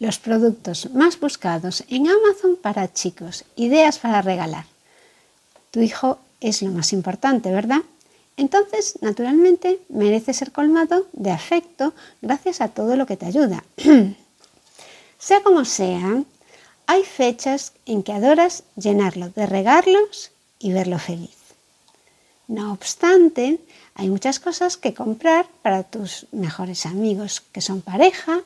los productos más buscados en Amazon para chicos, ideas para regalar. Tu hijo es lo más importante, ¿verdad? Entonces, naturalmente, merece ser colmado de afecto gracias a todo lo que te ayuda. sea como sea, hay fechas en que adoras llenarlo de regalos y verlo feliz. No obstante, hay muchas cosas que comprar para tus mejores amigos que son pareja,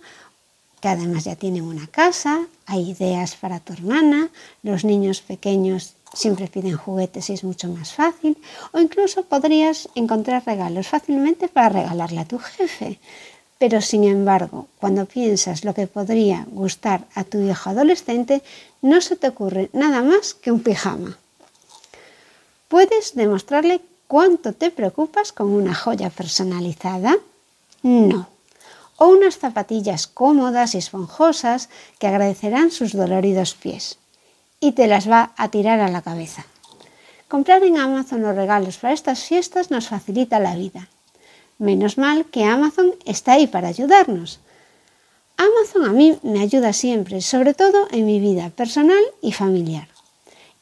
que además ya tienen una casa, hay ideas para tu hermana, los niños pequeños siempre piden juguetes y es mucho más fácil, o incluso podrías encontrar regalos fácilmente para regalarle a tu jefe. Pero sin embargo, cuando piensas lo que podría gustar a tu hijo adolescente, no se te ocurre nada más que un pijama. Puedes demostrarle cuánto te preocupas con una joya personalizada. No. O unas zapatillas cómodas y esponjosas que agradecerán sus doloridos pies. Y te las va a tirar a la cabeza. Comprar en Amazon los regalos para estas fiestas nos facilita la vida. Menos mal que Amazon está ahí para ayudarnos. Amazon a mí me ayuda siempre, sobre todo en mi vida personal y familiar.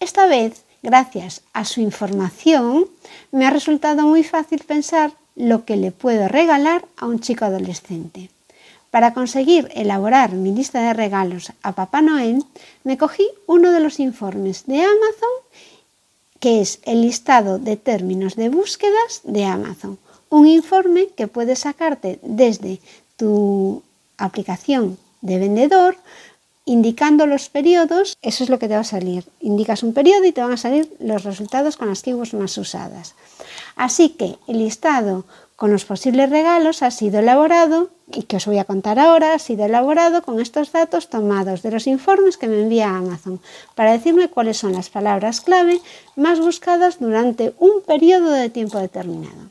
Esta vez Gracias a su información me ha resultado muy fácil pensar lo que le puedo regalar a un chico adolescente. Para conseguir elaborar mi lista de regalos a Papá Noel, me cogí uno de los informes de Amazon, que es el listado de términos de búsquedas de Amazon. Un informe que puedes sacarte desde tu aplicación de vendedor indicando los periodos, eso es lo que te va a salir. Indicas un periodo y te van a salir los resultados con las keywords más usadas. Así que el listado con los posibles regalos ha sido elaborado, y que os voy a contar ahora, ha sido elaborado con estos datos tomados de los informes que me envía Amazon, para decirme cuáles son las palabras clave más buscadas durante un periodo de tiempo determinado.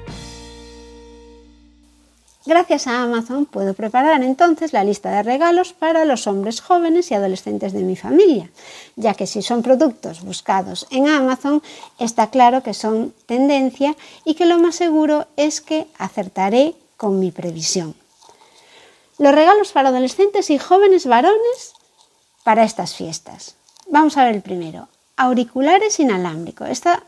Gracias a Amazon puedo preparar entonces la lista de regalos para los hombres jóvenes y adolescentes de mi familia, ya que si son productos buscados en Amazon, está claro que son tendencia y que lo más seguro es que acertaré con mi previsión. Los regalos para adolescentes y jóvenes varones para estas fiestas. Vamos a ver el primero. Auriculares inalámbricos. Esta,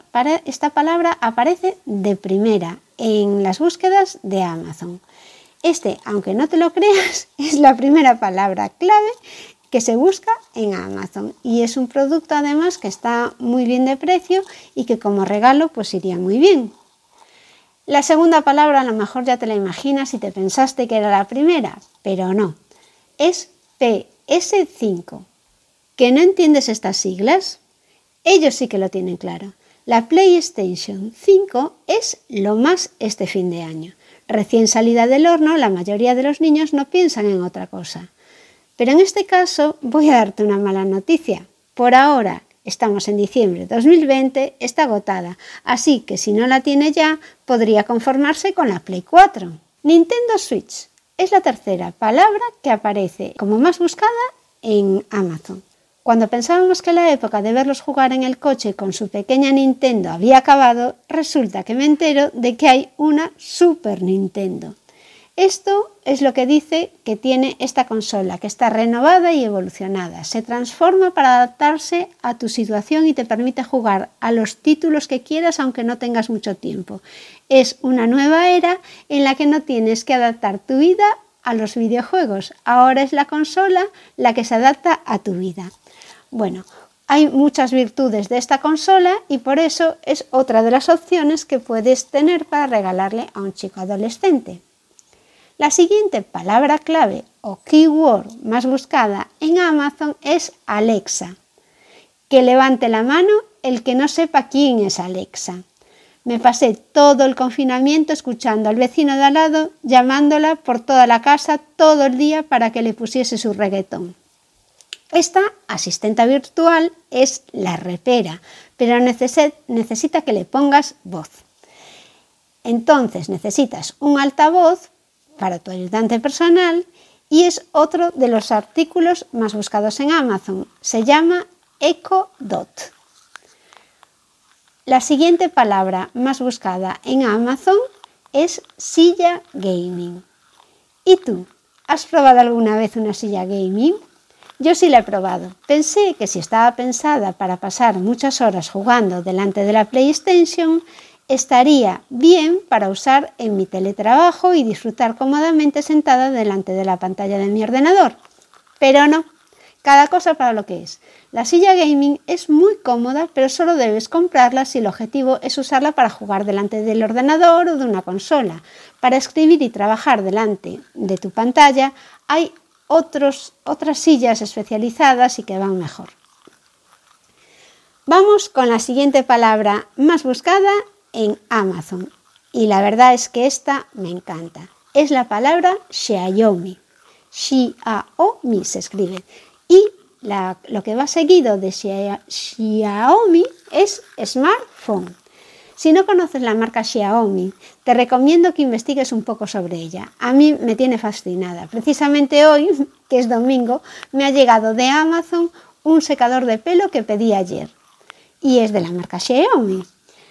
esta palabra aparece de primera en las búsquedas de Amazon. Este, aunque no te lo creas, es la primera palabra clave que se busca en Amazon y es un producto además que está muy bien de precio y que como regalo pues iría muy bien. La segunda palabra a lo mejor ya te la imaginas y te pensaste que era la primera, pero no. Es PS5. ¿Que no entiendes estas siglas? Ellos sí que lo tienen claro. La PlayStation 5 es lo más este fin de año. Recién salida del horno, la mayoría de los niños no piensan en otra cosa. Pero en este caso voy a darte una mala noticia. Por ahora, estamos en diciembre de 2020, está agotada, así que si no la tiene ya, podría conformarse con la Play 4. Nintendo Switch es la tercera palabra que aparece como más buscada en Amazon. Cuando pensábamos que la época de verlos jugar en el coche con su pequeña Nintendo había acabado, resulta que me entero de que hay una Super Nintendo. Esto es lo que dice que tiene esta consola, que está renovada y evolucionada. Se transforma para adaptarse a tu situación y te permite jugar a los títulos que quieras aunque no tengas mucho tiempo. Es una nueva era en la que no tienes que adaptar tu vida a los videojuegos. Ahora es la consola la que se adapta a tu vida. Bueno, Hay muchas virtudes de esta consola y por eso es otra de las opciones que puedes tener para regalarle a un chico adolescente. La siguiente palabra clave o keyword más buscada en Amazon es Alexa. Que levante la mano el que no sepa quién es Alexa. Me pasé todo el confinamiento escuchando al vecino de al lado, llamándola por toda la casa todo el día para que le pusiese su reggaetón. Esta asistente virtual es la repera, pero necesita que le pongas voz. Entonces necesitas un altavoz para tu ayudante personal y es otro de los artículos más buscados en Amazon. Se llama Echo Dot. La siguiente palabra más buscada en Amazon es silla gaming. ¿Y tú? ¿Has probado alguna vez una silla gaming? Yo sí la he probado. Pensé que si estaba pensada para pasar muchas horas jugando delante de la PlayStation, estaría bien para usar en mi teletrabajo y disfrutar cómodamente sentada delante de la pantalla de mi ordenador. Pero no, cada cosa para lo que es. La silla gaming es muy cómoda, pero solo debes comprarla si el objetivo es usarla para jugar delante del ordenador o de una consola. Para escribir y trabajar delante de tu pantalla hay otros, otras sillas especializadas y que van mejor. Vamos con la siguiente palabra más buscada en Amazon. Y la verdad es que esta me encanta. Es la palabra Xiaomi. Xiaomi se escribe y lo que va seguido de Xiaomi es smartphone. Si no conoces la marca Xiaomi, te recomiendo que investigues un poco sobre ella. A mí me tiene fascinada. Precisamente hoy, que es domingo, me ha llegado de Amazon un secador de pelo que pedí ayer. Y es de la marca Xiaomi.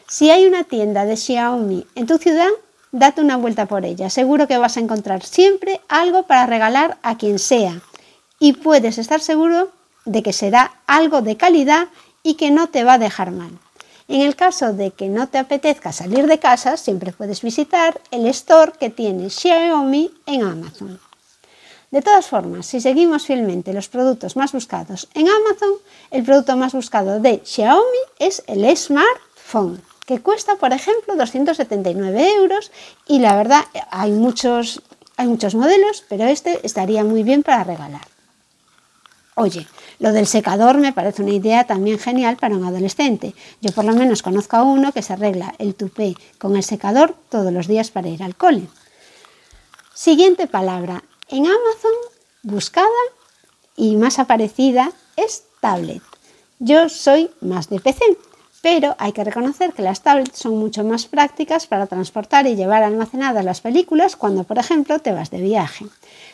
Si hay una tienda de Xiaomi en tu ciudad, date una vuelta por ella. Seguro que vas a encontrar siempre algo para regalar a quien sea y puedes estar seguro de que será algo de calidad y que no te va a dejar mal. En el caso de que no te apetezca salir de casa, siempre puedes visitar el store que tiene Xiaomi en Amazon. De todas formas, si seguimos fielmente los productos más buscados en Amazon, el producto más buscado de Xiaomi es el smartphone, que cuesta, por ejemplo, 279 euros y la verdad hay muchos, hay muchos modelos, pero este estaría muy bien para regalar. Oye, lo del secador me parece una idea también genial para un adolescente. Yo por lo menos conozco a uno que se arregla el tupé con el secador todos los días para ir al cole. Siguiente palabra. En Amazon, buscada y más aparecida es tablet. Yo soy más de PC, pero hay que reconocer que las tablets son mucho más prácticas para transportar y llevar almacenadas las películas cuando, por ejemplo, te vas de viaje.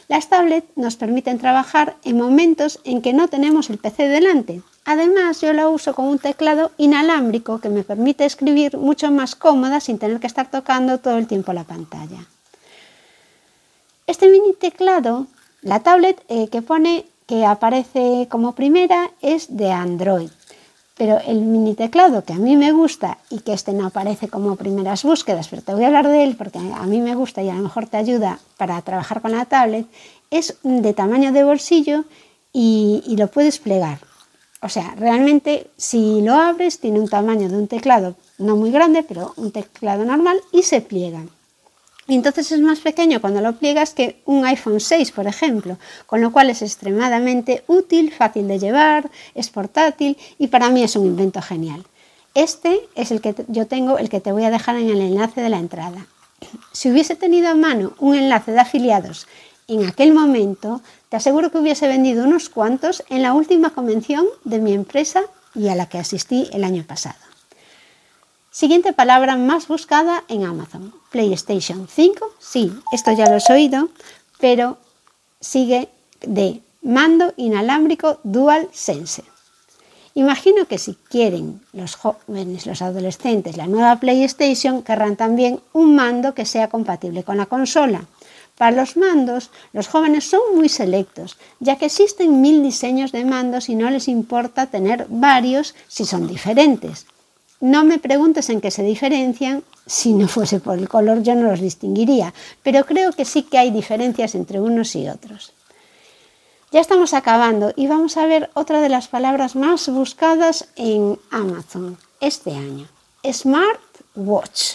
Las tablets nos permiten trabajar en momentos en que no tenemos el PC delante. Además, yo la uso con un teclado inalámbrico que me permite escribir mucho más cómoda sin tener que estar tocando todo el tiempo la pantalla. Este mini teclado, la tablet eh, que pone que aparece como primera es de Android. Pero el mini teclado que a mí me gusta y que este no aparece como primeras búsquedas, pero te voy a hablar de él porque a mí me gusta y a lo mejor te ayuda para trabajar con la tablet, es de tamaño de bolsillo y, lo puedes plegar. O sea, realmente si lo abres tiene un tamaño de un teclado no muy grande, pero un teclado normal y se pliega. Y entonces es más pequeño cuando lo pliegas que un iPhone 6, por ejemplo, con lo cual es extremadamente útil, fácil de llevar, es portátil y para mí es un invento genial. Este es el que yo tengo, el que te voy a dejar en el enlace de la entrada. Si hubiese tenido a mano un enlace de afiliados en aquel momento, te aseguro que hubiese vendido unos cuantos en la última convención de mi empresa y a la que asistí el año pasado. Siguiente palabra más buscada en Amazon. PlayStation 5. Sí, esto ya lo has oído, pero sigue de mando inalámbrico Dual Sense. Imagino que si quieren los jóvenes, los adolescentes, la nueva PlayStation, querrán también un mando que sea compatible con la consola. Para los mandos, los jóvenes son muy selectos, ya que existen mil diseños de mandos y no les importa tener varios si son diferentes. No me preguntes en qué se diferencian, si no fuese por el color yo no los distinguiría, pero creo que sí que hay diferencias entre unos y otros. Ya estamos acabando y vamos a ver otra de las palabras más buscadas en Amazon este año. Smartwatch.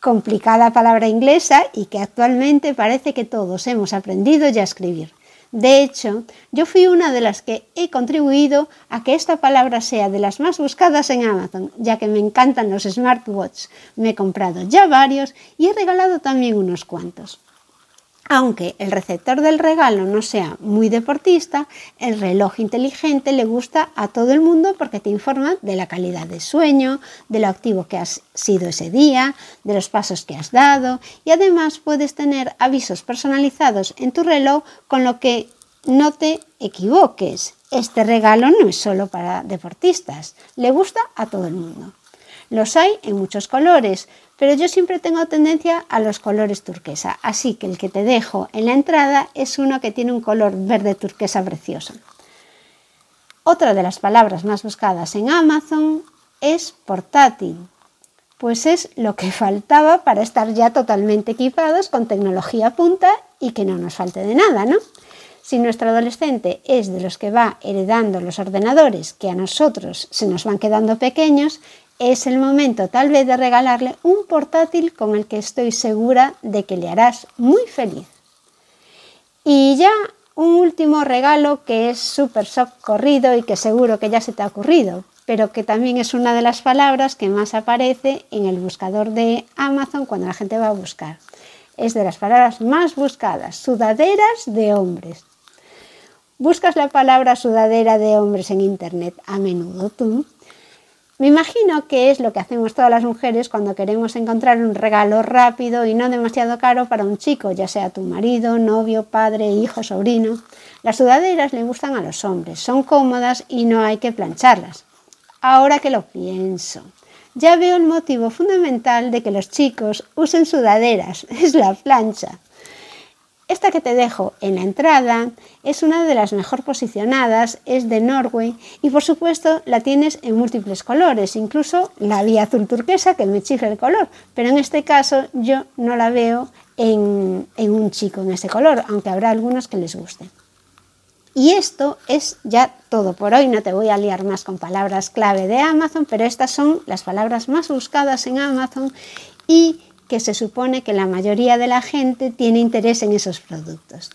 Complicada palabra inglesa y que actualmente parece que todos hemos aprendido ya a escribir. De hecho, yo fui una de las que he contribuido a que esta palabra sea de las más buscadas en Amazon, ya que me encantan los smartwatches. Me he comprado ya varios y he regalado también unos cuantos. Aunque el receptor del regalo no sea muy deportista, el reloj inteligente le gusta a todo el mundo porque te informa de la calidad de sueño, de lo activo que has sido ese día, de los pasos que has dado y además puedes tener avisos personalizados en tu reloj con lo que no te equivoques. Este regalo no es solo para deportistas, le gusta a todo el mundo. Los hay en muchos colores, pero yo siempre tengo tendencia a los colores turquesa, así que el que te dejo en la entrada es uno que tiene un color verde turquesa precioso. Otra de las palabras más buscadas en Amazon es portátil, pues es lo que faltaba para estar ya totalmente equipados con tecnología punta y que no nos falte de nada, ¿no? Si nuestro adolescente es de los que va heredando los ordenadores que a nosotros se nos van quedando pequeños, es el momento tal vez de regalarle un portátil con el que estoy segura de que le harás muy feliz. Y ya un último regalo que es súper corrido y que seguro que ya se te ha ocurrido, pero que también es una de las palabras que más aparece en el buscador de Amazon cuando la gente va a buscar. Es de las palabras más buscadas, sudaderas de hombres. ¿Buscas la palabra sudadera de hombres en Internet a menudo tú? Me imagino que es lo que hacemos todas las mujeres cuando queremos encontrar un regalo rápido y no demasiado caro para un chico, ya sea tu marido, novio, padre, hijo, sobrino. Las sudaderas le gustan a los hombres, son cómodas y no hay que plancharlas. Ahora que lo pienso, ya veo el motivo fundamental de que los chicos usen sudaderas, es la plancha. Esta que te dejo en la entrada es una de las mejor posicionadas, es de Norway y por supuesto la tienes en múltiples colores, incluso la vía azul turquesa que me chifla el color, pero en este caso yo no la veo en, en un chico en ese color, aunque habrá algunos que les guste. Y esto es ya todo por hoy, no te voy a liar más con palabras clave de Amazon, pero estas son las palabras más buscadas en Amazon y que se supone que la mayoría de la gente tiene interés en esos productos.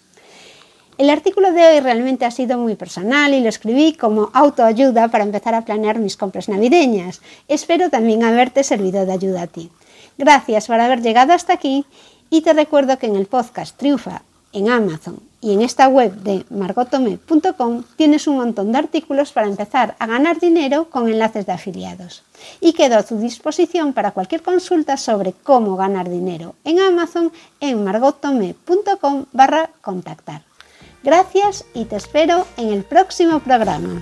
El artículo de hoy realmente ha sido muy personal y lo escribí como autoayuda para empezar a planear mis compras navideñas. Espero también haberte servido de ayuda a ti. Gracias por haber llegado hasta aquí y te recuerdo que en el podcast Triunfa en Amazon y en esta web de margotome.com tienes un montón de artículos para empezar a ganar dinero con enlaces de afiliados. Y quedo a tu disposición para cualquier consulta sobre cómo ganar dinero en Amazon en margotome.com barra contactar. Gracias y te espero en el próximo programa.